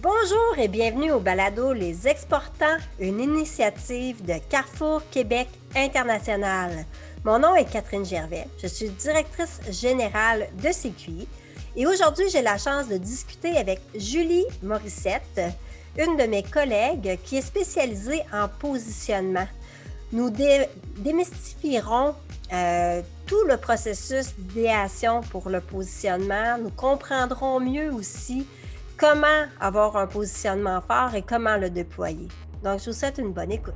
Bonjour et bienvenue au balado Les Exportants, une initiative de Carrefour Québec International. Mon nom est Catherine Gervais, je suis directrice générale de CQI et aujourd'hui j'ai la chance de discuter avec Julie Morissette, une de mes collègues qui est spécialisée en positionnement. Nous démystifierons euh, tout le processus d'idéation pour le positionnement. Nous comprendrons mieux aussi comment avoir un positionnement fort et comment le déployer. Donc, je vous souhaite une bonne écoute.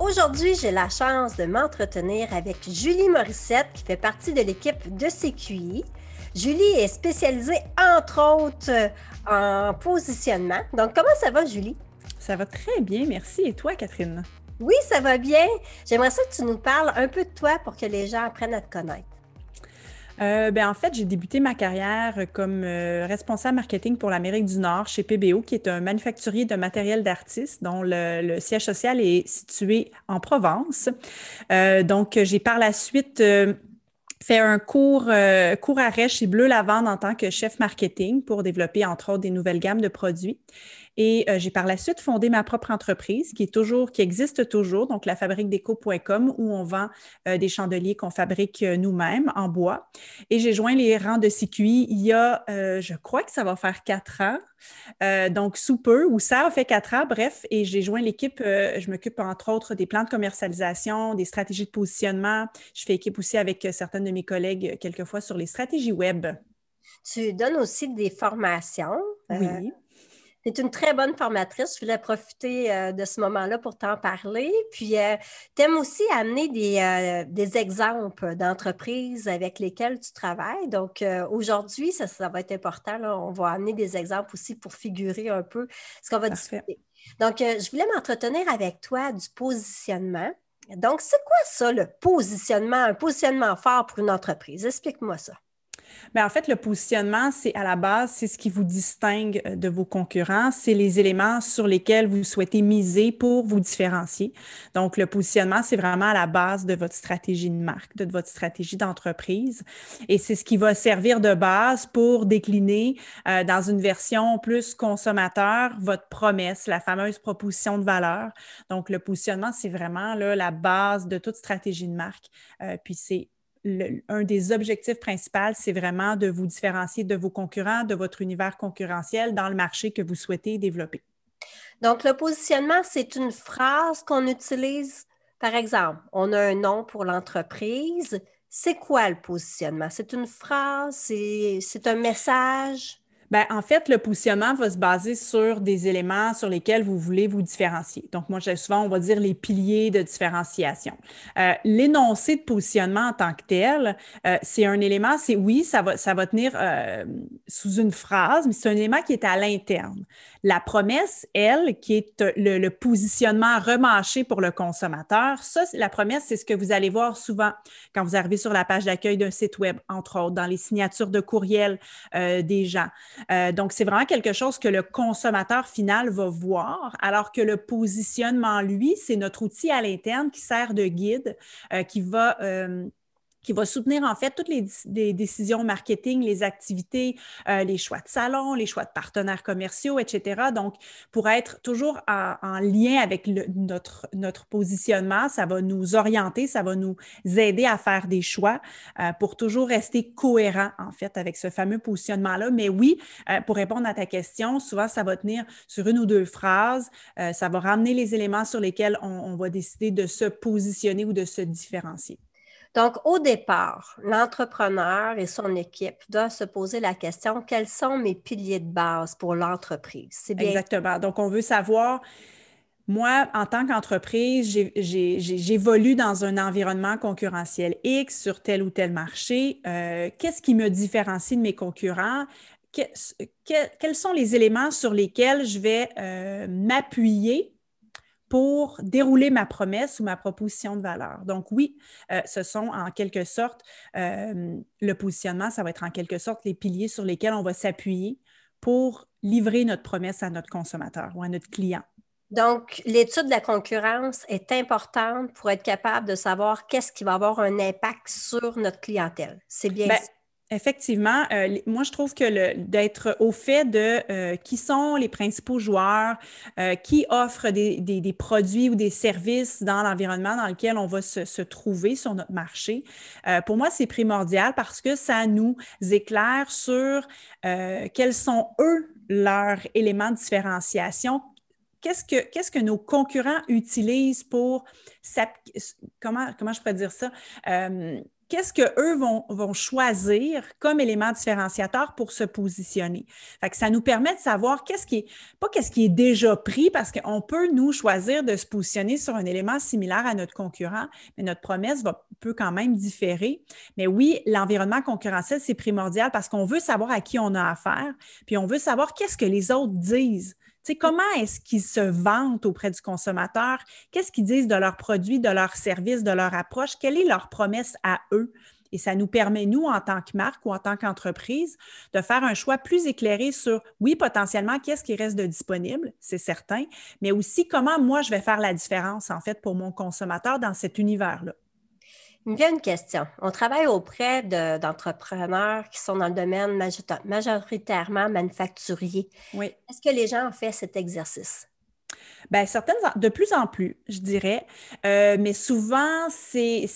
Aujourd'hui, j'ai la chance de m'entretenir avec Julie Morissette, qui fait partie de l'équipe de CQI. Julie est spécialisée, entre autres, en positionnement. Donc, comment ça va, Julie? Ça va très bien, merci. Et toi, Catherine? Oui, ça va bien. J'aimerais ça que tu nous parles un peu de toi pour que les gens apprennent à te connaître. Euh, ben, en fait, j'ai débuté ma carrière comme euh, responsable marketing pour l'Amérique du Nord chez PBO, qui est un manufacturier de matériel d'artistes dont le, siège social est situé en Provence. Euh, donc, j'ai par la suite fait un cours, cours arrêt chez Bleu Lavande en tant que chef marketing pour développer, entre autres, des nouvelles gammes de produits. Et euh, j'ai par la suite fondé ma propre entreprise qui est toujours, qui existe toujours, donc la fabrique déco.com où on vend euh, des chandeliers qu'on fabrique euh, nous-mêmes en bois. Et j'ai joint les rangs de CQI il y a, je crois que ça va faire quatre ans. donc, sous peu, ou ça a fait quatre ans, bref, et j'ai joint l'équipe. je m'occupe entre autres des plans de commercialisation, des stratégies de positionnement. Je fais équipe aussi avec certaines de mes collègues, quelquefois sur les stratégies web. Tu donnes aussi des formations. Oui. Tu es une très bonne formatrice. Je voulais profiter euh, de ce moment-là pour t'en parler. Puis, euh, tu aimes aussi amener des, euh, des exemples d'entreprises avec lesquelles tu travailles. Donc, aujourd'hui, ça, ça, va être important. On va amener des exemples aussi pour figurer un peu ce qu'on va discuter. Donc, je voulais m'entretenir avec toi du positionnement. Donc, c'est quoi ça, le positionnement, un positionnement fort pour une entreprise? Explique-moi ça. Mais en fait, le positionnement, c'est à la base, c'est ce qui vous distingue euh, de vos concurrents. C'est les éléments sur lesquels vous souhaitez miser pour vous différencier. Donc, le positionnement, c'est vraiment à la base de votre stratégie de marque, de votre stratégie d'entreprise. Et c'est ce qui va servir de base pour décliner euh, dans une version plus consommateur votre promesse, la fameuse proposition de valeur. Donc, le positionnement, c'est vraiment là, la base de toute stratégie de marque. Euh, puis, c'est un des objectifs principaux, c'est vraiment de vous différencier de vos concurrents, de votre univers concurrentiel dans le marché que vous souhaitez développer. Donc, le positionnement, c'est une phrase qu'on utilise, par exemple, on a un nom pour l'entreprise. C'est quoi le positionnement? C'est une phrase, c'est un message? Bien, en fait, le positionnement va se baser sur des éléments sur lesquels vous voulez vous différencier. Donc, moi, souvent, on va dire les piliers de différenciation. Euh, l'énoncé de positionnement en tant que tel, euh, c'est un élément, c'est oui, ça va, ça va tenir euh, sous une phrase, mais c'est un élément qui est à l'interne. La promesse, elle, qui est le, positionnement remâché pour le consommateur, ça, la promesse, c'est ce que vous allez voir souvent quand vous arrivez sur la page d'accueil d'un site Web, entre autres, dans les signatures de courriel des gens. Euh, donc, c'est vraiment quelque chose que le consommateur final va voir, alors que le positionnement, lui, c'est notre outil à l'interne qui sert de guide, euh, qui va euh, qui va soutenir en fait toutes les, décisions marketing, les activités, euh, les choix de salon, les choix de partenaires commerciaux, etc. Donc, pour être toujours en, lien avec notre, notre positionnement, ça va nous orienter, ça va nous aider à faire des choix euh, pour toujours rester cohérent en fait avec ce fameux positionnement-là. Mais oui, euh, pour répondre à ta question, souvent ça va tenir sur une ou deux phrases, ça va ramener les éléments sur lesquels on va décider de se positionner ou de se différencier. Donc, au départ, l'entrepreneur et son équipe doivent se poser la question quels sont mes piliers de base pour l'entreprise? C'est bien. Exactement. Donc, on veut savoir. Moi, en tant qu'entreprise, j'évolue dans un environnement concurrentiel X sur tel ou tel marché. Euh, qu'est-ce qui me différencie de mes concurrents? quels sont les éléments sur lesquels je vais euh, m'appuyer pour dérouler ma promesse ou ma proposition de valeur. Donc oui, euh, ce sont en quelque sorte, euh, le positionnement, ça va être en quelque sorte les piliers sur lesquels on va s'appuyer pour livrer notre promesse à notre consommateur ou à notre client. Donc, l'étude de la concurrence est importante pour être capable de savoir qu'est-ce qui va avoir un impact sur notre clientèle. C'est bien ben, Effectivement, euh, moi je trouve que d'être au fait de euh, qui sont les principaux joueurs, euh, qui offrent des, produits ou des services dans l'environnement dans lequel on va se, trouver sur notre marché, pour moi c'est primordial parce que ça nous éclaire sur quels sont eux leurs éléments de différenciation, qu'est-ce que, qu'est-ce que nos concurrents utilisent pour comment, comment je pourrais dire ça? Qu'est-ce qu'eux vont, vont choisir comme élément différenciateur pour se positionner? Ça nous permet de savoir qu'est-ce qui est, pas qu'est-ce qui est déjà pris, parce qu'on peut, nous, choisir de se positionner sur un élément similaire à notre concurrent, mais notre promesse peut quand même différer. Mais oui, l'environnement concurrentiel, c'est primordial parce qu'on veut savoir à qui on a affaire, puis on veut savoir qu'est-ce que les autres disent comment est-ce qu'ils se vantent auprès du consommateur? Qu'est-ce qu'ils disent de leurs produits, de leurs services, de leur approche? Quelle est leur promesse à eux? Et ça nous permet, nous, en tant que marque ou en tant qu'entreprise, de faire un choix plus éclairé sur, oui, potentiellement, qu'est-ce qui reste de disponible, c'est certain, mais aussi comment moi, je vais faire la différence, en fait, pour mon consommateur dans cet univers-là. Il me vient une question. On travaille auprès d'entrepreneurs qui sont dans le domaine majoritairement manufacturier. Oui. Est-ce que les gens ont fait cet exercice? Bien, certaines, de plus en plus, je dirais. Euh, mais souvent, c'est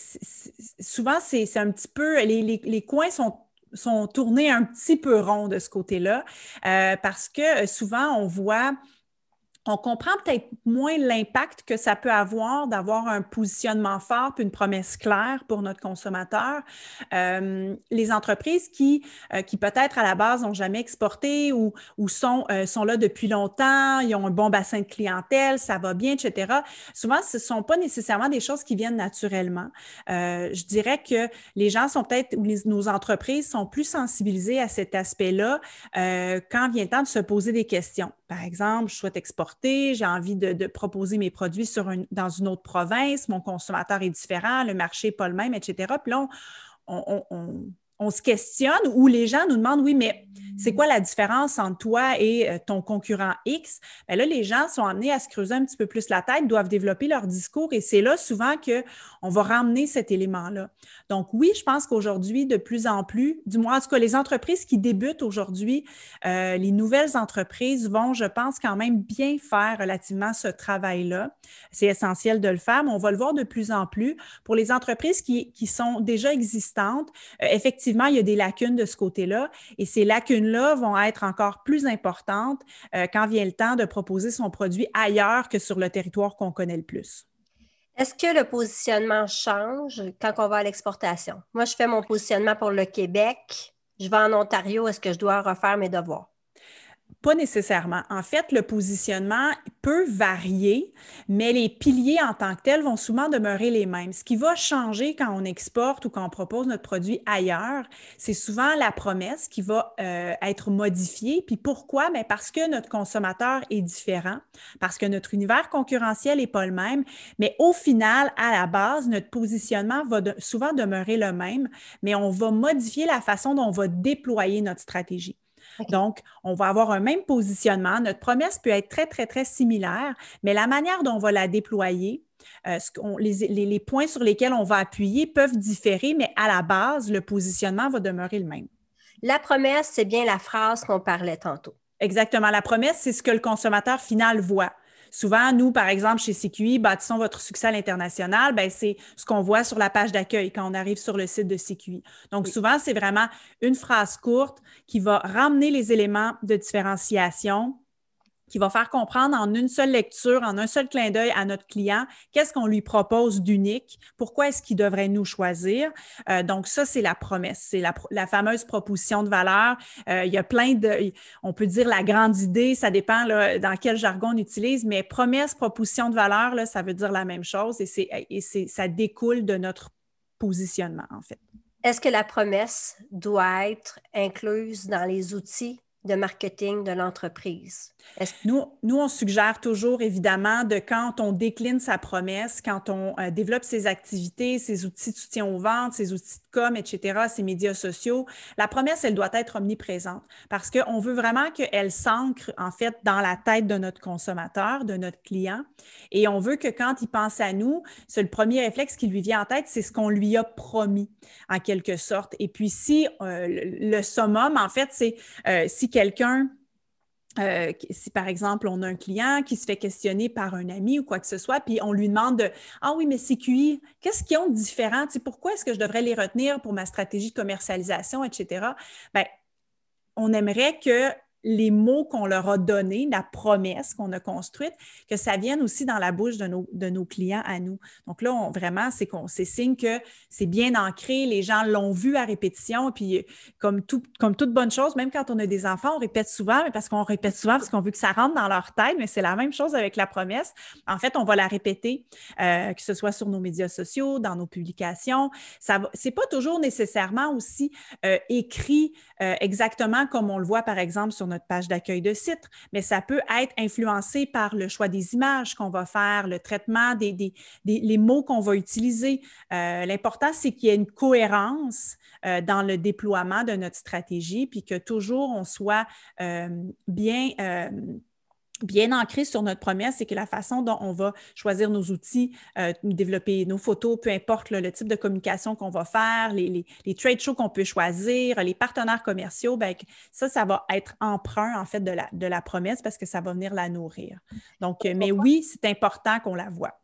souvent c'est un petit peu les, coins sont sont tournés un petit peu ronds de ce côté-là, euh, parce que souvent, on voit on comprend peut-être moins l'impact que ça peut avoir d'avoir un positionnement fort puis une promesse claire pour notre consommateur. Euh, les entreprises qui, euh, qui peut-être à la base n'ont jamais exporté ou, euh, sont là depuis longtemps, ils ont un bon bassin de clientèle, ça va bien, etc. Souvent, ce ne sont pas nécessairement des choses qui viennent naturellement. je dirais que les gens sont peut-être, ou nos entreprises sont plus sensibilisées à cet aspect-là quand vient le temps de se poser des questions. Par exemple, je souhaite exporter, j'ai envie de, proposer mes produits dans une autre province, mon consommateur est différent, le marché n'est pas le même, etc. Puis là, on se questionne ou les gens nous demandent, oui, mais c'est quoi la différence entre toi et euh, ton concurrent X? Bien là, les gens sont amenés à se creuser un petit peu plus la tête, doivent développer leur discours et c'est là souvent qu'on va ramener cet élément-là. Donc oui, je pense qu'aujourd'hui, de plus en plus, du moins en tout cas, les entreprises qui débutent aujourd'hui, euh, les nouvelles entreprises vont, je pense, quand même bien faire relativement ce travail-là. C'est essentiel de le faire, mais on va le voir de plus en plus. Pour les entreprises qui, qui sont déjà existantes, euh, effectivement, il y a des lacunes de ce côté-là et ces lacunes-là vont être encore plus importantes euh, quand vient le temps de proposer son produit ailleurs que sur le territoire qu'on connaît le plus. Est-ce que le positionnement change quand on va à l'exportation? Moi, je fais mon positionnement pour le Québec. Je vais en Ontario. Est-ce que je dois refaire mes devoirs? Pas nécessairement. En fait, le positionnement peut varier, mais les piliers en tant que tels vont souvent demeurer les mêmes. Ce qui va changer quand on exporte ou quand on propose notre produit ailleurs, c'est souvent la promesse qui va euh, être modifiée. Puis pourquoi? Bien parce que notre consommateur est différent, parce que notre univers concurrentiel n'est pas le même, mais au final, à la base, notre positionnement va souvent demeurer le même, mais on va modifier la façon dont on va déployer notre stratégie. Donc, on va avoir un même positionnement. Notre promesse peut être très, très, très similaire, mais la manière dont on va la déployer, euh, les, points sur lesquels on va appuyer peuvent différer, mais à la base, le positionnement va demeurer le même. La promesse, c'est bien la phrase qu'on parlait tantôt. Exactement. La promesse, c'est ce que le consommateur final voit. Souvent, nous, par exemple, chez CQI, bâtissons votre succès à l'international, ben, c'est ce qu'on voit sur la page d'accueil quand on arrive sur le site de CQI. Donc, souvent, c'est vraiment une phrase courte qui va ramener les éléments de différenciation qui va faire comprendre en une seule lecture, en un seul clin d'œil à notre client, qu'est-ce qu'on lui propose d'unique, pourquoi est-ce qu'il devrait nous choisir. Euh, donc, ça, c'est la promesse, c'est la, fameuse proposition de valeur. Euh, il y a plein de, on peut dire la grande idée, ça dépend dans quel jargon on utilise, mais promesse, proposition de valeur, ça veut dire la même chose et, ça découle de notre positionnement, en fait. Est-ce que la promesse doit être incluse dans les outils de marketing de l'entreprise? Nous, nous, on suggère toujours, évidemment, de quand on décline sa promesse, quand on euh, développe ses activités, ses outils de soutien aux ventes, ses outils de com, etc., ses médias sociaux, la promesse, elle doit être omniprésente parce qu'on veut vraiment qu'elle s'ancre, en fait, dans la tête de notre consommateur, de notre client. Et on veut que quand il pense à nous, c'est le premier réflexe qui lui vient en tête, c'est ce qu'on lui a promis, en quelque sorte. Et puis, si euh, le, summum, en fait, c'est euh, si quelqu'un, euh, si par exemple on a un client qui se fait questionner par un ami ou quoi que ce soit, puis on lui demande de, Ah oui, mais CQI, qu'est-ce qu'ils ont de différent? pourquoi est-ce que je devrais les retenir pour ma stratégie de commercialisation, etc. Bien, on aimerait que les mots qu'on leur a donnés, la promesse qu'on a construite, que ça vienne aussi dans la bouche de nos, de nos clients à nous. Donc là, vraiment, c'est qu'on c'est signe que c'est bien ancré, les gens l'ont vu à répétition, puis comme, tout, comme toute bonne chose, même quand on a des enfants, on répète souvent, mais parce qu'on répète souvent parce qu'on veut que ça rentre dans leur tête, mais c'est la même chose avec la promesse. En fait, on va la répéter, euh, que ce soit sur nos médias sociaux, dans nos publications. Ce n'est pas toujours nécessairement aussi euh, écrit euh, exactement comme on le voit, par exemple, sur notre page d'accueil de site, mais ça peut être influencé par le choix des images qu'on va faire, le traitement des, des, les mots qu'on va utiliser. Euh, l'important, c'est qu'il y ait une cohérence euh, dans le déploiement de notre stratégie, puis que toujours on soit bien bien ancré sur notre promesse, c'est que la façon dont on va choisir nos outils, euh, développer nos photos, peu importe le type de communication qu'on va faire, les, trade shows qu'on peut choisir, les partenaires commerciaux, ben, ça, ça va être emprunt en fait de la, de la promesse parce que ça va venir la nourrir. Donc, euh, mais oui, c'est important qu'on la voit.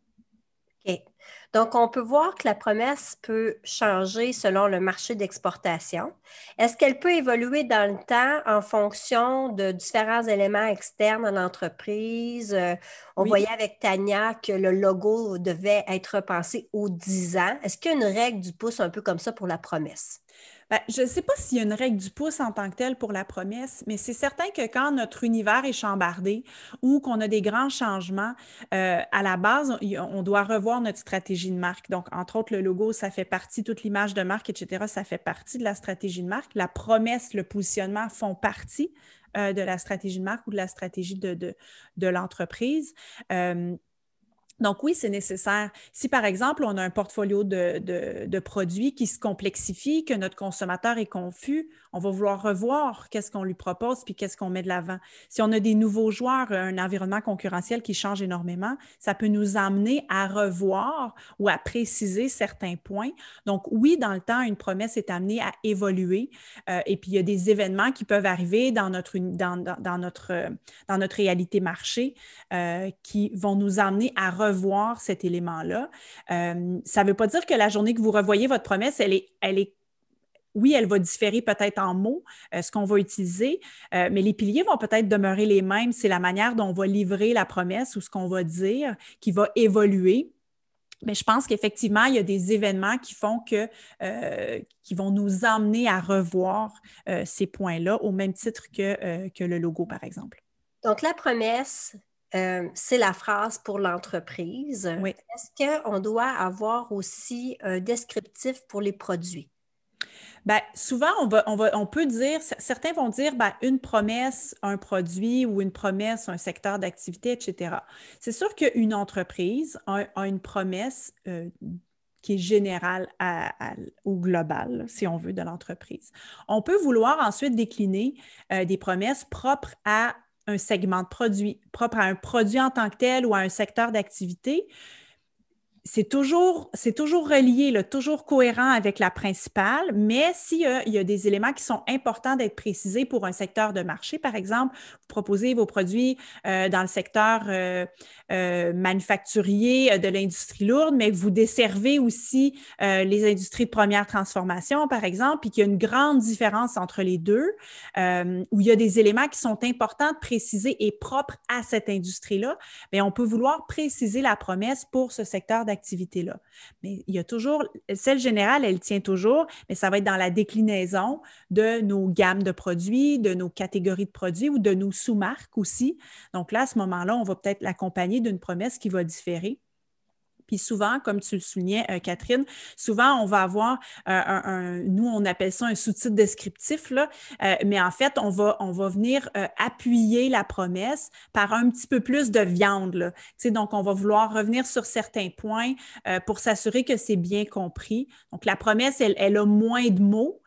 Donc, on peut voir que la promesse peut changer selon le marché d'exportation. Est-ce qu'elle peut évoluer dans le temps en fonction de différents éléments externes à l'entreprise? Euh, on voyait avec Tania que le logo devait être repensé aux 10 ans. Est-ce qu'il y a une règle du pouce un peu comme ça pour la promesse? Ben, je ne sais pas s'il y a une règle du pouce en tant que telle pour la promesse, mais c'est certain que quand notre univers est chambardé ou qu'on a des grands changements, euh, à la base, on, doit revoir notre stratégie de marque. Donc, entre autres, le logo, ça fait partie, toute l'image de marque, etc., ça fait partie de la stratégie de marque. La promesse, le positionnement font partie euh, de la stratégie de marque ou de la stratégie de, de, l'entreprise. Euh, donc oui, c'est nécessaire. Si par exemple, on a un portfolio de, produits qui se complexifie, que notre consommateur est confus, on va vouloir revoir qu'est-ce qu'on lui propose puis qu'est-ce qu'on met de l'avant. Si on a des nouveaux joueurs, un environnement concurrentiel qui change énormément, ça peut nous amener à revoir ou à préciser certains points. Donc oui, dans le temps, une promesse est amenée à évoluer. Euh, et puis il y a des événements qui peuvent arriver dans notre, dans, notre, dans notre réalité marché euh, qui vont nous amener à revoir cet élément-là. Euh, ça ne veut pas dire que la journée que vous revoyez votre promesse, elle est, elle est oui, elle va différer peut-être en mots, euh, ce qu'on va utiliser, euh, mais les piliers vont peut-être demeurer les mêmes. C'est la manière dont on va livrer la promesse ou ce qu'on va dire qui va évoluer. Mais je pense qu'effectivement, il y a des événements qui font que, qui vont nous emmener à revoir ces points-là au même titre que le logo, par exemple. Donc, la promesse, euh, c'est la phrase pour l'entreprise. Est-ce qu'on doit avoir aussi un descriptif pour les produits? Bien, souvent, on, va, on, peut dire, certains vont dire ben, une promesse, un produit ou une promesse, un secteur d'activité, etc. C'est sûr qu'une entreprise a, une promesse euh, qui est générale ou globale, si on veut, de l'entreprise. On peut vouloir ensuite décliner euh, des promesses propres à un segment de produit, propre à un produit en tant que tel ou à un secteur d'activité, c'est toujours, toujours relié, toujours cohérent avec la principale, mais s'il y, a des éléments qui sont importants d'être précisés pour un secteur de marché, par exemple, vous proposez vos produits euh, dans le secteur euh, euh, manufacturier de l'industrie lourde, mais vous desservez aussi les industries de première transformation, par exemple, puis qu'il y a une grande différence entre les deux, où il y a des éléments qui sont importants de préciser et propres à cette industrie-là, mais on peut vouloir préciser la promesse pour ce secteur d'activité activité-là. Mais il y a toujours, celle générale, elle tient toujours, mais ça va être dans la déclinaison de nos gammes de produits, de nos catégories de produits ou de nos sous-marques aussi. Donc là, à ce moment-là, on va peut-être l'accompagner d'une promesse qui va différer Puis souvent, comme tu le soulignais, euh, Catherine, souvent, on va avoir un, nous, on appelle ça un sous-titre descriptif, là, euh, mais en fait, on va, venir euh, appuyer la promesse par un petit peu plus de viande. Là. donc, on va vouloir revenir sur certains points pour s'assurer que c'est bien compris. Donc, la promesse, elle, elle a moins de mots.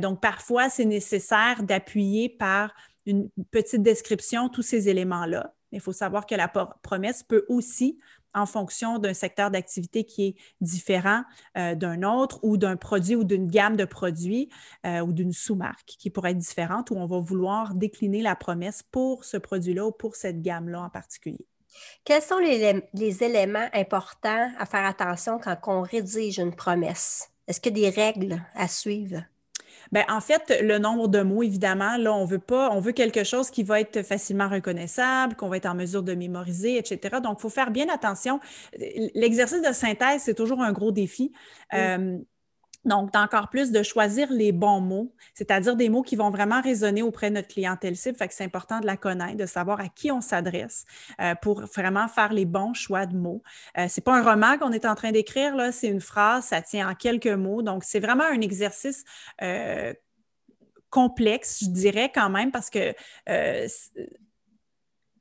donc, parfois, c'est nécessaire d'appuyer par une petite description tous ces éléments-là. Il faut savoir que la promesse peut aussi en fonction d'un secteur d'activité qui est différent euh, d'un autre ou d'un produit ou d'une gamme de produits euh, ou d'une sous-marque qui pourrait être différente où on va vouloir décliner la promesse pour ce produit-là ou pour cette gamme-là en particulier. Quels sont les, les, éléments importants à faire attention quand on rédige une promesse? Est-ce qu'il y a des règles à suivre? Bien, en fait, le nombre de mots, évidemment, là, on veut pas, on veut quelque chose qui va être facilement reconnaissable, qu'on va être en mesure de mémoriser, etc. Donc, il faut faire bien attention. L'exercice de synthèse, c'est toujours un gros défi. Euh, donc, d'encore plus de choisir les bons mots, c'est-à-dire des mots qui vont vraiment résonner auprès de notre clientèle cible. Fait que c'est important de la connaître, de savoir à qui on s'adresse euh, pour vraiment faire les bons choix de mots. Euh, c'est pas un roman qu'on est en train d'écrire, là, c'est une phrase, ça tient en quelques mots. Donc, c'est vraiment un exercice euh, complexe, je dirais quand même, parce que euh,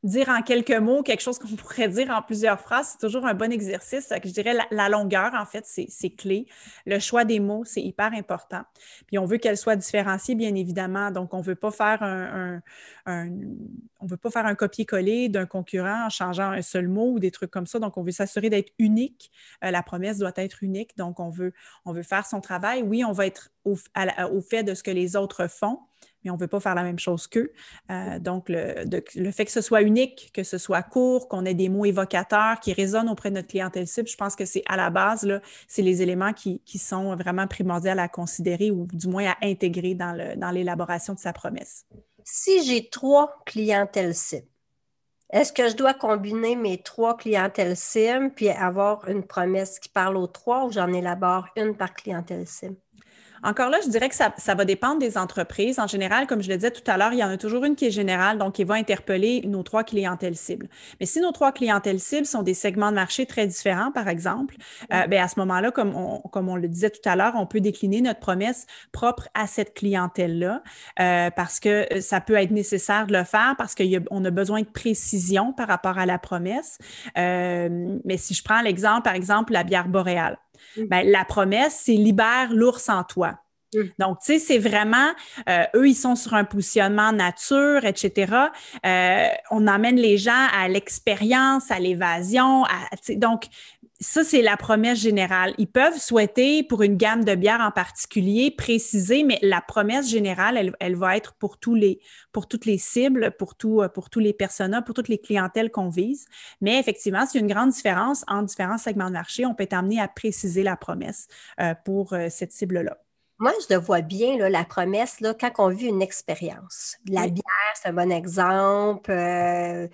dire en quelques mots quelque chose qu'on pourrait dire en plusieurs phrases, c'est toujours un bon exercice. je dirais la, longueur, en fait, c'est clé. Le choix des mots, c'est hyper important. Puis on veut qu'elle soit différenciée, bien évidemment. Donc, on ne veut pas faire un, on veut pas faire un copier-coller d'un concurrent en changeant un seul mot ou des trucs comme ça. Donc, on veut s'assurer d'être unique. Euh, la promesse doit être unique. Donc, on veut, on veut faire son travail. Oui, on va être au fait de ce que les autres font mais on ne veut pas faire la même chose qu'eux. Euh, donc, le, fait que ce soit unique, que ce soit court, qu'on ait des mots évocateurs qui résonnent auprès de notre clientèle cible, je pense que c'est à la base, c'est les éléments qui, sont vraiment primordiaux à considérer ou du moins à intégrer dans l'élaboration de sa promesse. Si j'ai trois clientèles cibles, est-ce que je dois combiner mes trois clientèles cibles puis avoir une promesse qui parle aux trois ou j'en élabore une par clientèle cible? Encore là, je dirais que ça, va dépendre des entreprises. En général, comme je le disais tout à l'heure, il y en a toujours une qui est générale, donc qui va interpeller nos trois clientèles cibles. Mais si nos trois clientèles cibles sont des segments de marché très différents, par exemple, euh, ben, à ce moment-là, comme on, comme on le disait tout à l'heure, on peut décliner notre promesse propre à cette clientèle-là euh, parce que ça peut être nécessaire de le faire parce qu'on a, a besoin de précision par rapport à la promesse. Euh, mais si je prends l'exemple, par exemple, la bière boréale. Ben, la promesse, c'est libère l'ours en toi. Mm. Donc, tu sais, c'est vraiment, euh, eux, ils sont sur un positionnement nature, etc. Euh, on emmène les gens à l'expérience, à l'évasion. donc, ça, c'est la promesse générale. Ils peuvent souhaiter pour une gamme de bières en particulier préciser, mais la promesse générale, elle, va être pour tous les, pour toutes les cibles, pour, tout, pour tous les personas, pour toutes les clientèles qu'on vise. Mais effectivement, c'est une grande différence entre différents segments de marché. On peut être amené à préciser la promesse euh, pour euh, cette cible-là. Moi, je le vois bien, là, la promesse, là, quand on vit une expérience. La bière, c'est un bon exemple. Euh,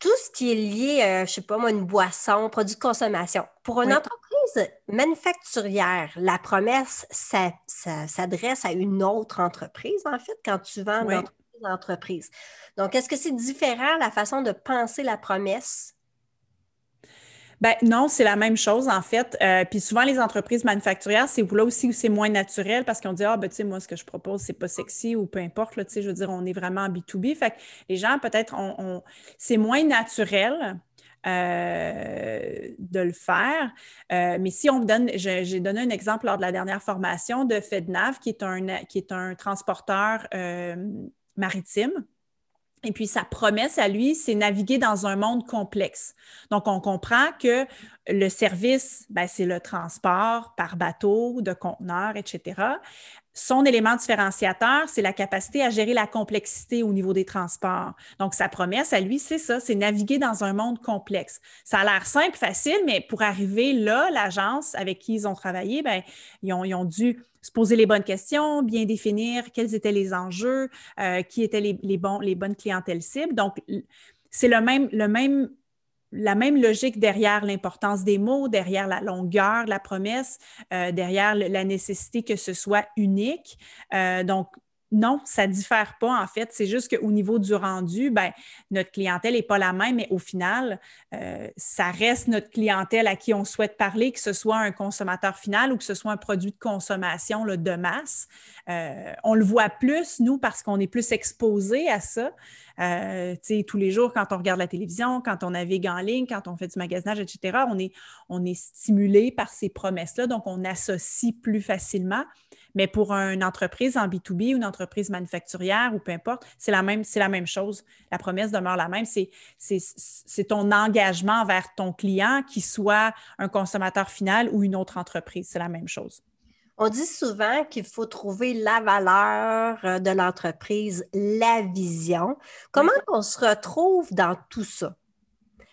tout ce qui est lié, euh, je ne sais pas moi, une boisson, produit de consommation. Pour une entreprise manufacturière, la promesse, ça, s'adresse à une autre entreprise, en fait, quand tu vends oui. d'entreprise Donc, est-ce que c'est différent la façon de penser la promesse ben non, c'est la même chose en fait. Euh, puis souvent les entreprises manufacturières, c'est là aussi où c'est moins naturel parce qu'on dit ah ben tu sais moi ce que je propose c'est pas sexy ou peu importe là, tu sais je veux dire on est vraiment en B2B. Fait que les gens peut-être on, c'est moins naturel. Euh, de le faire. Euh, mais si on donne, j'ai donné un exemple lors de la dernière formation de FedNav, qui est un, qui est un transporteur maritime. Et puis, sa promesse à lui, c'est naviguer dans un monde complexe. Donc, on comprend que le service, ben, c'est le transport par bateau, de conteneurs, etc. Son élément différenciateur, c'est la capacité à gérer la complexité au niveau des transports. Donc, sa promesse à lui, c'est ça, c'est naviguer dans un monde complexe. Ça a l'air simple, facile, mais pour arriver là, l'agence avec qui ils ont travaillé, ben, ils, ont, dû se poser les bonnes questions, bien définir quels étaient les enjeux, euh, qui étaient les, les bonnes clientèles cibles. Donc, c'est le même, le même la même logique derrière l'importance des mots, derrière la longueur la promesse, euh, derrière la nécessité que ce soit unique. Euh, donc, non, ça ne diffère pas en fait. C'est juste qu'au niveau du rendu, ben, notre clientèle n'est pas la même, mais au final, euh, ça reste notre clientèle à qui on souhaite parler, que ce soit un consommateur final ou que ce soit un produit de consommation de masse. Euh, on le voit plus, nous, parce qu'on est plus exposé à ça. Euh, tous les jours, quand on regarde la télévision, quand on navigue en ligne, quand on fait du magasinage, etc., on est, on est stimulé par ces promesses-là, donc on associe plus facilement. Mais pour une entreprise en B2B ou une entreprise manufacturière ou peu importe, c'est la même, c'est la même chose. La promesse demeure la même. C'est, c'est, ton engagement vers ton client, qui soit un consommateur final ou une autre entreprise. C'est la même chose. On dit souvent qu'il faut trouver la valeur euh, de l'entreprise, la vision. Comment on se retrouve dans tout ça?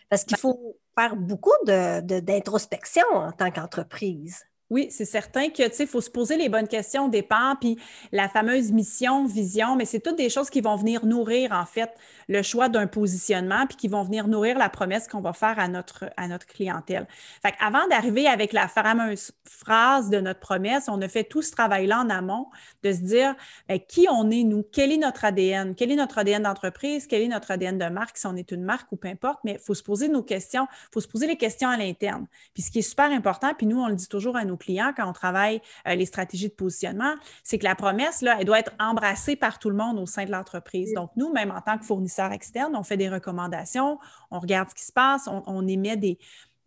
Parce qu'il ben faut faire beaucoup d'introspection en tant qu'entreprise. Oui, c'est certain que, tu sais, il faut se poser les bonnes questions au départ, puis la fameuse mission, vision, mais c'est toutes des choses qui vont venir nourrir, en fait, le choix d'un positionnement, puis qui vont venir nourrir la promesse qu'on va faire à notre, à notre clientèle. Fait avant d'arriver avec la fameuse phrase de notre promesse, on a fait tout ce travail-là en amont de se dire ben, qui on est, nous, quel est notre ADN, quel est notre ADN d'entreprise, quel est notre ADN de marque, si on est une marque ou peu importe, mais il faut se poser nos questions, il faut se poser les questions à l'interne. Puis ce qui est super important, puis nous, on le dit toujours à nos clients quand on travaille euh, les stratégies de positionnement, c'est que la promesse, là, elle doit être embrassée par tout le monde au sein de l'entreprise. Donc, nous, même en tant que fournisseurs externes, on fait des recommandations, on regarde ce qui se passe, on, émet des,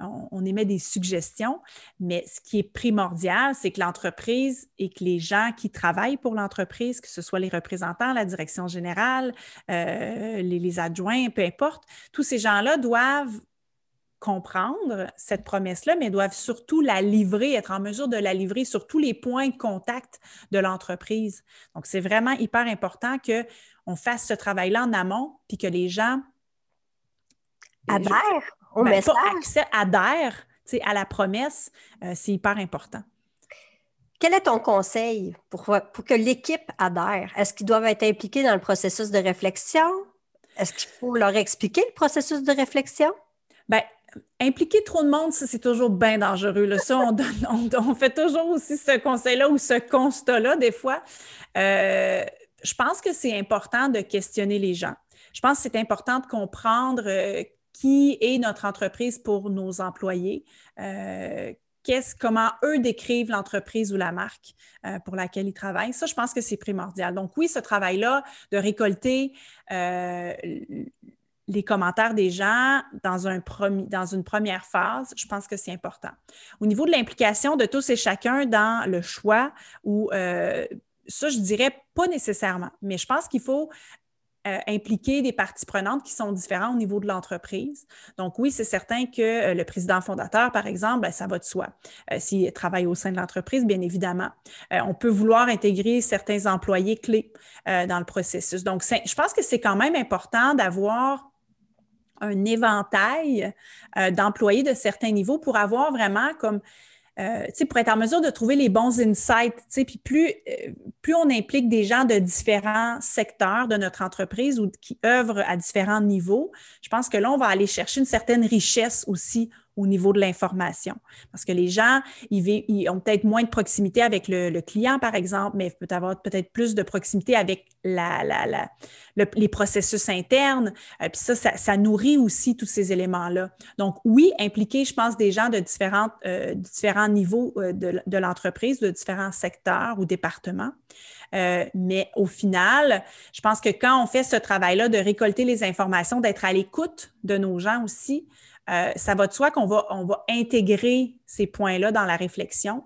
on, émet des suggestions, mais ce qui est primordial, c'est que l'entreprise et que les gens qui travaillent pour l'entreprise, que ce soit les représentants, la direction générale, euh, les, adjoints, peu importe, tous ces gens-là doivent comprendre cette promesse-là, mais doivent surtout la livrer, être en mesure de la livrer sur tous les points de contact de l'entreprise. Donc, c'est vraiment hyper important qu'on fasse ce travail-là en amont, puis que les gens adhèrent au ben, message. adhèrent à la promesse, euh, c'est hyper important. Quel est ton conseil pour, pour que l'équipe adhère? Est-ce qu'ils doivent être impliqués dans le processus de réflexion? Est-ce qu'il faut leur expliquer le processus de réflexion? Bien, impliquer trop de monde, c'est toujours bien dangereux. Là. Ça, on, fait toujours aussi ce conseil-là ou ce constat-là, des fois. Euh, je pense que c'est important de questionner les gens. Je pense que c'est important de comprendre euh, qui est notre entreprise pour nos employés. Euh, comment eux décrivent l'entreprise ou la marque pour laquelle ils travaillent. Ça, je pense que c'est primordial. Donc oui, ce travail-là de récolter les commentaires des gens dans, un dans une première phase, je pense que c'est important. Au niveau de l'implication de tous et chacun dans le choix, ou euh, ça, je dirais pas nécessairement, mais je pense qu'il faut euh, impliquer des parties prenantes qui sont différentes au niveau de l'entreprise. Donc oui, c'est certain que euh, le président fondateur, par exemple, ben, ça va de soi. S'il travaille au sein de l'entreprise, bien évidemment. on peut vouloir intégrer certains employés clés dans le processus. Donc, je pense que c'est quand même important d'avoir un éventail euh, d'employés de certains niveaux pour avoir vraiment comme euh, pour être en mesure de trouver les bons insights. Puis plus, euh, plus on implique des gens de différents secteurs de notre entreprise ou qui œuvrent à différents niveaux, je pense que là, on va aller chercher une certaine richesse aussi au niveau de l'information. Parce que les gens, ils, ont peut-être moins de proximité avec le, client, par exemple, mais peut avoir peut-être plus de proximité avec la, les processus internes. Euh, puis ça, ça, nourrit aussi tous ces éléments-là. Donc, oui, impliquer, je pense, des gens de, différentes, euh, différents niveaux euh, de, de l'entreprise, de différents secteurs ou départements. mais au final, je pense que quand on fait ce travail-là de récolter les informations, d'être à l'écoute de nos gens aussi, euh, ça va de soi qu'on va, on va intégrer ces points-là dans la réflexion.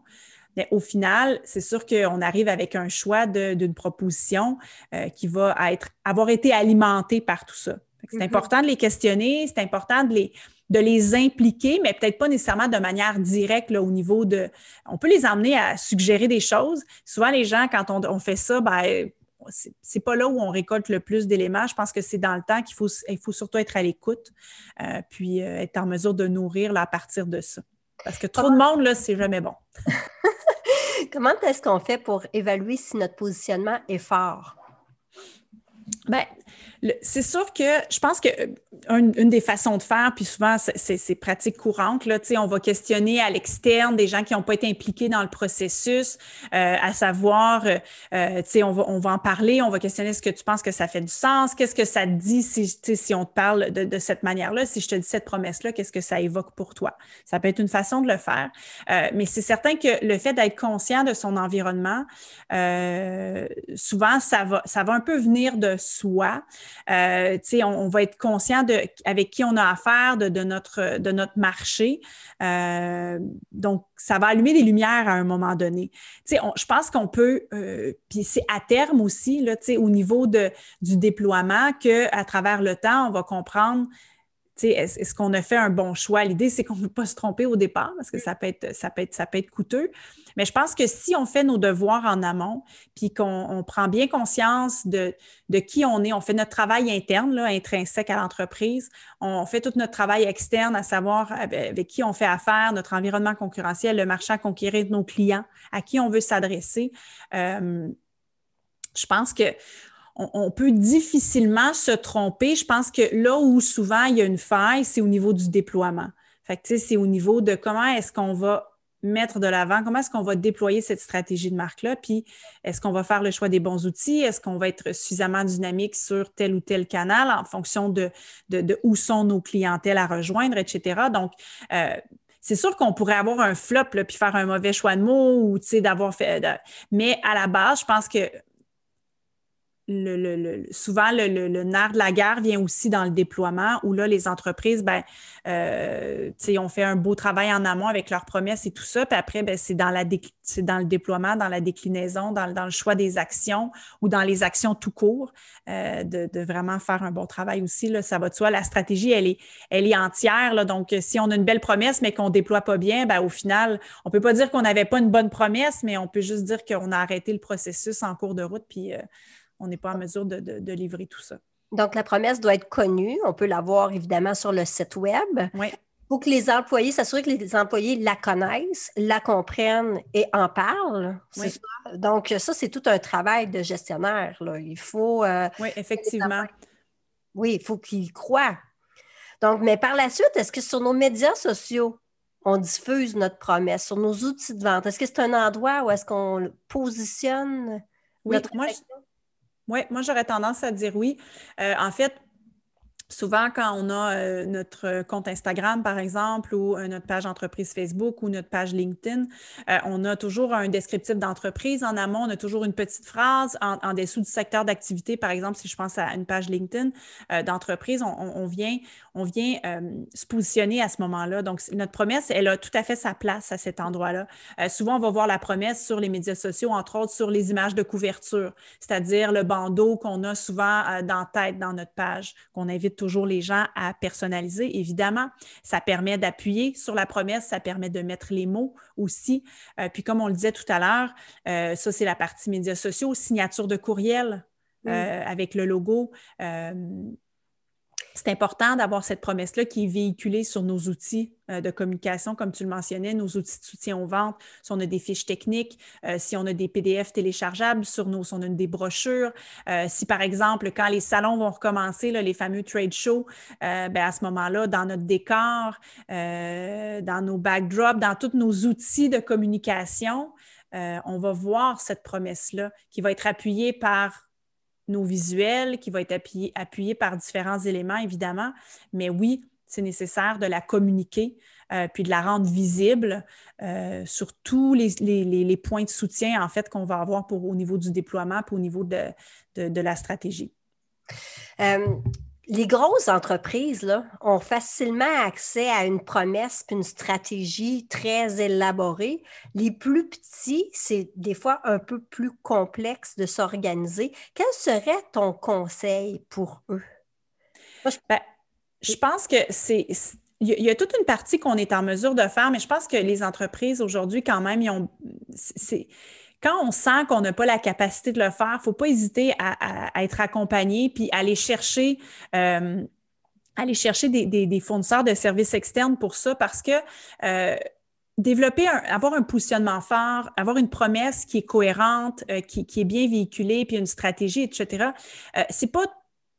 Mais au final, c'est sûr qu'on arrive avec un choix d'une proposition euh, qui va être, avoir été alimentée par tout ça. C'est mm-hmm. important de les questionner, c'est important de les, de les impliquer, mais peut-être pas nécessairement de manière directe là, au niveau de... On peut les emmener à suggérer des choses. Souvent, les gens, quand on, on fait ça, ben, c'est pas là où on récolte le plus d'éléments. Je pense que c'est dans le temps qu'il faut, il faut surtout être à l'écoute, euh, puis euh, être en mesure de nourrir à partir de ça. Parce que trop de monde, là, c'est jamais bon. Comment est-ce qu'on fait pour évaluer si notre positionnement est fort? Ben, c'est sûr que je pense que euh, une, des façons de faire, puis souvent c'est pratique courante, là, on va questionner à l'externe des gens qui n'ont pas été impliqués dans le processus, euh, à savoir, euh, euh on, va, on va en parler, on va questionner ce que tu penses que ça fait du sens, qu'est-ce que ça te dit si, si on te parle de, de cette manière-là, si je te dis cette promesse-là, qu'est-ce que ça évoque pour toi? Ça peut être une façon de le faire, mais c'est certain que le fait d'être conscient de son environnement, souvent, ça va, ça va un peu venir de soi. Euh, on, on, va être conscient avec qui on a affaire, de, notre, marché. Euh, donc, ça va allumer des lumières à un moment donné. On, je pense qu'on peut, euh, puis c'est à terme aussi, là, au niveau du déploiement, qu'à travers le temps, on va comprendre est-ce qu'on a fait un bon choix? L'idée, c'est qu'on ne veut pas se tromper au départ parce que ça peut être, ça peut être, ça peut être coûteux. Mais je pense que si on fait nos devoirs en amont, puis qu'on prend bien conscience de, de, qui on est, on fait notre travail interne, là, intrinsèque à l'entreprise, on fait tout notre travail externe, à savoir avec, qui on fait affaire, notre environnement concurrentiel, le marché à conquérir de nos clients, à qui on veut s'adresser. Euh, je pense que on, peut difficilement se tromper. Je pense que là où souvent il y a une faille, c'est au niveau du déploiement. Fait c'est au niveau de comment est-ce qu'on va mettre de l'avant, comment est-ce qu'on va déployer cette stratégie de marque-là, puis est-ce qu'on va faire le choix des bons outils, est-ce qu'on va être suffisamment dynamique sur tel ou tel canal en fonction de, où sont nos clientèles à rejoindre, etc. Donc, euh, c'est sûr qu'on pourrait avoir un flop, puis faire un mauvais choix de mots, ou, d'avoir fait... mais à la base, je pense que le, souvent, le, nerf de la guerre vient aussi dans le déploiement, où là, les entreprises, ben, euh, ont fait un beau travail en amont avec leurs promesses et tout ça. Puis après, ben, c'est dans, le déploiement, dans la déclinaison, dans, le choix des actions ou dans les actions tout court, euh, de, vraiment faire un bon travail aussi. Là, ça va de soi. La stratégie, elle est, elle est entière. Donc, si on a une belle promesse, mais qu'on ne déploie pas bien, ben, au final, on ne peut pas dire qu'on n'avait pas une bonne promesse, mais on peut juste dire qu'on a arrêté le processus en cours de route. Euh, on n'est pas en mesure de, livrer tout ça. Donc, la promesse doit être connue. On peut la voir évidemment sur le site Web. Oui. Pour que les employés, s'assurer que les employés la connaissent, la comprennent et en parlent. Donc, ça, c'est tout un travail de gestionnaire. Il faut. Euh, oui, effectivement. Oui, il faut qu'ils croient. Donc, mais par la suite, est-ce que sur nos médias sociaux, on diffuse notre promesse, sur nos outils de vente? Est-ce que c'est un endroit où est-ce qu'on positionne? Oui, notre moi, oui, moi j'aurais tendance à dire oui. Euh, en fait, Souvent, quand on a euh, notre compte Instagram, par exemple, ou euh, notre page entreprise Facebook ou notre page LinkedIn, on a toujours un descriptif d'entreprise en amont, on a toujours une petite phrase en, dessous du secteur d'activité, par exemple, si je pense à une page LinkedIn d'entreprise, on, vient, on vient se positionner à ce moment-là. Donc, notre promesse, elle a tout à fait sa place à cet endroit-là. souvent, on va voir la promesse sur les médias sociaux, entre autres sur les images de couverture, c'est-à-dire le bandeau qu'on a souvent dans tête dans notre page, qu'on invite toujours les gens à personnaliser, évidemment. Ça permet d'appuyer sur la promesse, ça permet de mettre les mots aussi. Euh, puis comme on le disait tout à l'heure, euh, ça, c'est la partie médias sociaux, signature de courriel euh, avec le logo c'est important d'avoir cette promesse-là qui est véhiculée sur nos outils euh, de communication, comme tu le mentionnais, nos outils de soutien aux ventes, si on a des fiches techniques, euh, si on a des PDF téléchargeables sur nos, si on a des brochures, euh, si par exemple, quand les salons vont recommencer, les fameux trade shows, ben, à ce moment-là, dans notre décor, dans nos backdrops, dans tous nos outils de communication, on va voir cette promesse-là qui va être appuyée par nos visuels, qui va être appuyé, par différents éléments, évidemment. Mais oui, c'est nécessaire de la communiquer, euh, puis de la rendre visible euh, sur tous les, points de soutien, en fait, qu'on va avoir pour, au niveau du déploiement, puis au niveau de, de, la stratégie. Euh, les grosses entreprises là, ont facilement accès à une promesse puis une stratégie très élaborée. Les plus petits, c'est des fois un peu plus complexe de s'organiser. Quel serait ton conseil pour eux? Ben, je pense que c'est il y, a toute une partie qu'on est en mesure de faire, mais je pense que les entreprises aujourd'hui, quand même, ils ont, quand on sent qu'on n'a pas la capacité de le faire, il ne faut pas hésiter à, être accompagné puis aller chercher. Euh, aller chercher des, fournisseurs de services externes pour ça parce que euh, développer, avoir un positionnement fort, avoir une promesse qui est cohérente, euh, qui, est bien véhiculée, puis une stratégie, etc. Euh, c'est pas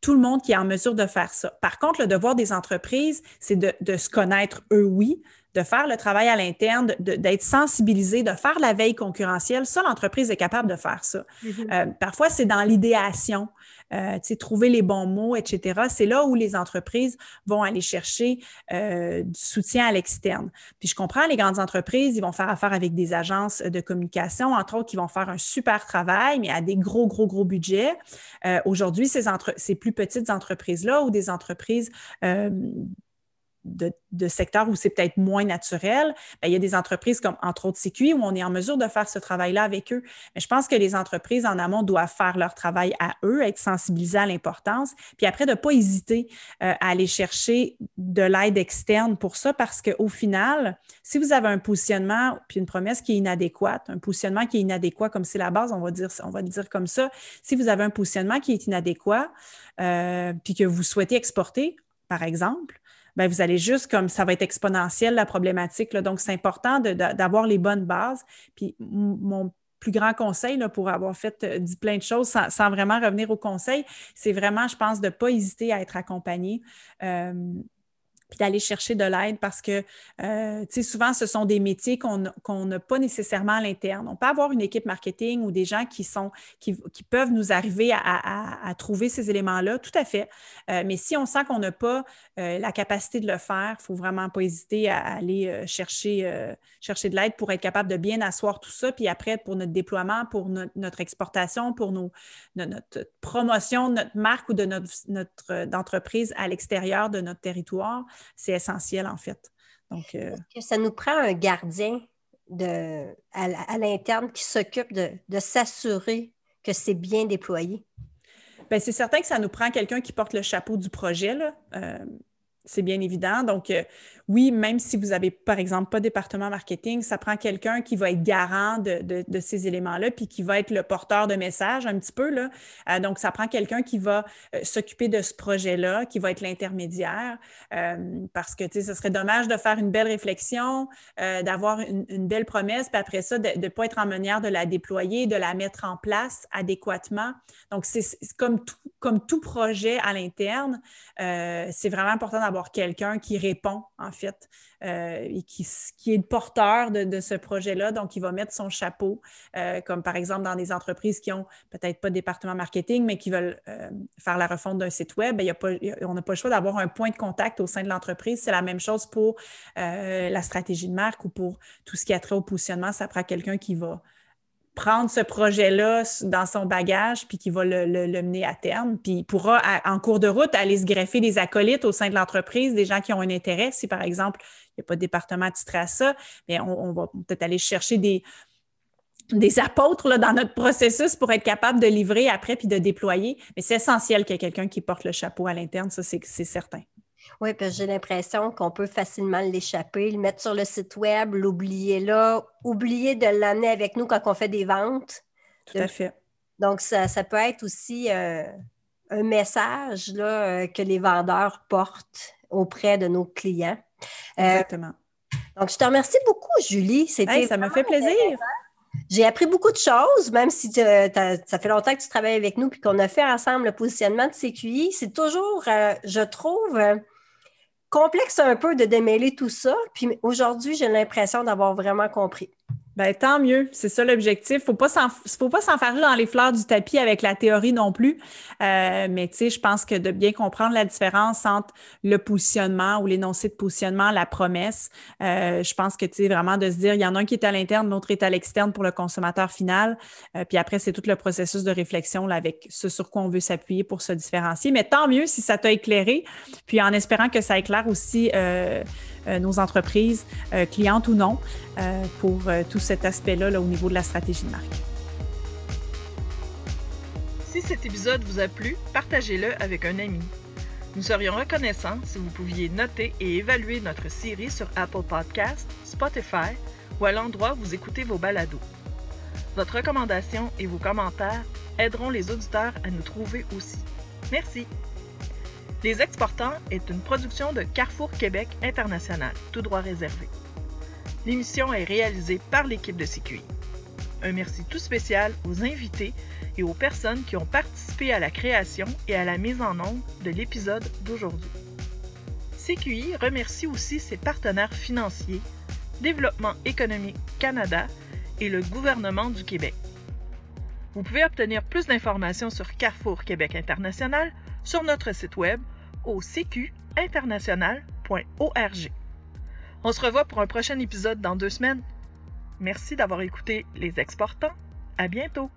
tout le monde qui est en mesure de faire ça. Par contre, le devoir des entreprises, c'est de, de, se connaître eux, oui, de faire le travail à l'interne, d'être sensibilisé, de faire la veille concurrentielle. Ça, l'entreprise est capable de faire ça. Mm-hmm. Euh, parfois, c'est dans l'idéation, euh, trouver les bons mots, etc. C'est là où les entreprises vont aller chercher euh, du soutien à l'externe. Puis je comprends, les grandes entreprises, ils vont faire affaire avec des agences de communication, entre autres, qui vont faire un super travail, mais à des gros, gros, gros budgets. Euh, aujourd'hui, ces, ces plus petites entreprises-là ou des entreprises de, secteurs où c'est peut-être moins naturel, ben, il y a des entreprises comme entre autres CQI où on est en mesure de faire ce travail-là avec eux. Mais je pense que les entreprises en amont doivent faire leur travail à eux, être sensibilisées à l'importance, puis après de ne pas hésiter euh, à aller chercher de l'aide externe pour ça parce qu'au final, si vous avez un positionnement puis une promesse qui est inadéquate, un positionnement qui est inadéquat comme c'est la base, on va dire, on va le dire comme ça, si vous avez un positionnement qui est inadéquat euh, puis que vous souhaitez exporter, par exemple, ben, vous allez juste comme ça va être exponentiel la problématique. Là. Donc, c'est important d'avoir les bonnes bases. Puis, mon plus grand conseil là, pour avoir fait euh, dit plein de choses sans, vraiment revenir au conseil, c'est vraiment, je pense, de ne pas hésiter à être accompagné. Euh, puis d'aller chercher de l'aide parce que, euh, tu sais, souvent, ce sont des métiers qu'on n'a pas nécessairement à l'interne. On peut avoir une équipe marketing ou des gens qui, sont, qui, peuvent nous arriver à, trouver ces éléments-là, tout à fait. Euh, mais si on sent qu'on n'a pas euh, la capacité de le faire, il ne faut vraiment pas hésiter à aller chercher, chercher de l'aide pour être capable de bien asseoir tout ça. Puis après, pour notre déploiement, pour notre, exportation, pour nos, notre promotion de notre marque ou de notre, notre entreprise à l'extérieur de notre territoire, c'est essentiel en fait. Donc, euh, ça nous prend un gardien de, à, l'interne qui s'occupe de, s'assurer que c'est bien déployé? Bien, c'est certain que ça nous prend quelqu'un qui porte le chapeau du projet. Là. Euh, c'est bien évident. Donc, euh, oui, même si vous n'avez, par exemple, pas département marketing, ça prend quelqu'un qui va être garant de, ces éléments-là, puis qui va être le porteur de message un petit peu. Euh, donc, ça prend quelqu'un qui va euh, s'occuper de ce projet-là, qui va être l'intermédiaire, parce que, tu sais, ce serait dommage de faire une belle réflexion, d'avoir une, belle promesse, puis après ça, de ne pas être en manière de la déployer, de la mettre en place adéquatement. Donc, c'est comme tout, projet à l'interne, c'est vraiment important d'avoir avoir quelqu'un qui répond, fait, euh, et qui, est le porteur de, ce projet-là. Donc, il va mettre son chapeau, euh, comme par exemple dans des entreprises qui ont peut-être pas de département marketing, mais qui veulent euh, faire la refonte d'un site web. Ben, on n'a pas le choix d'avoir un point de contact au sein de l'entreprise. C'est la même chose pour la stratégie de marque ou pour tout ce qui a trait au positionnement. Ça prend quelqu'un qui va prendre ce projet-là dans son bagage puis qui va le, mener à terme. Puis il pourra, en cours de route, aller se greffer des acolytes au sein de l'entreprise, des gens qui ont un intérêt. Si, par exemple, il n'y a pas de département titré à ça, mais on, va peut-être aller chercher des, apôtres dans notre processus pour être capable de livrer après puis de déployer. Mais c'est essentiel qu'il y ait quelqu'un qui porte le chapeau à l'interne, ça, c'est certain. Oui, parce que j'ai l'impression qu'on peut facilement l'échapper, le mettre sur le site web, l'oublier là, oublier de l'amener avec nous quand on fait des ventes. Tout à fait. Donc, ça, peut être aussi euh, un message là, euh, que les vendeurs portent auprès de nos clients. Euh, Exactement. Donc, je te remercie beaucoup, Julie. C'était ça me fait plaisir. J'ai appris beaucoup de choses, même si ça fait longtemps que tu travailles avec nous et qu'on a fait ensemble le positionnement de CQI. C'est toujours, je trouve, complexe un peu de démêler tout ça. Puis aujourd'hui, j'ai l'impression d'avoir vraiment compris. Ben, tant mieux, c'est ça l'objectif. Il ne faut pas s'enfarger dans les fleurs du tapis avec la théorie non plus. Euh, mais tu sais, je pense que de bien comprendre la différence entre le positionnement ou l'énoncé de positionnement, la promesse, euh, je pense que tu sais, vraiment de se dire, il y en a un qui est à l'interne, l'autre est à l'externe pour le consommateur final. Euh, puis après, c'est tout le processus de réflexion avec ce sur quoi on veut s'appuyer pour se différencier. Mais tant mieux si ça t'a éclairé. Puis en espérant que ça éclaire aussi nos entreprises, euh, clientes ou non, euh, pour tout cet aspect-là là, au niveau de la stratégie de marque. Si cet épisode vous a plu, partagez-le avec un ami. Nous serions reconnaissants si vous pouviez noter et évaluer notre série sur Apple Podcasts, Spotify ou à l'endroit où vous écoutez vos balados. Votre recommandation et vos commentaires aideront les auditeurs à nous trouver aussi. Merci. Les Exportants est une production de Carrefour Québec International, tout droit réservé. L'émission est réalisée par l'équipe de CQI. Un merci tout spécial aux invités et aux personnes qui ont participé à la création et à la mise en onde de l'épisode d'aujourd'hui. CQI remercie aussi ses partenaires financiers, Développement économique Canada et le gouvernement du Québec. Vous pouvez obtenir plus d'informations sur Carrefour Québec International sur notre site web au cqinternational.org. On se revoit pour un prochain épisode dans deux semaines. Merci d'avoir écouté Les Exportants. À bientôt!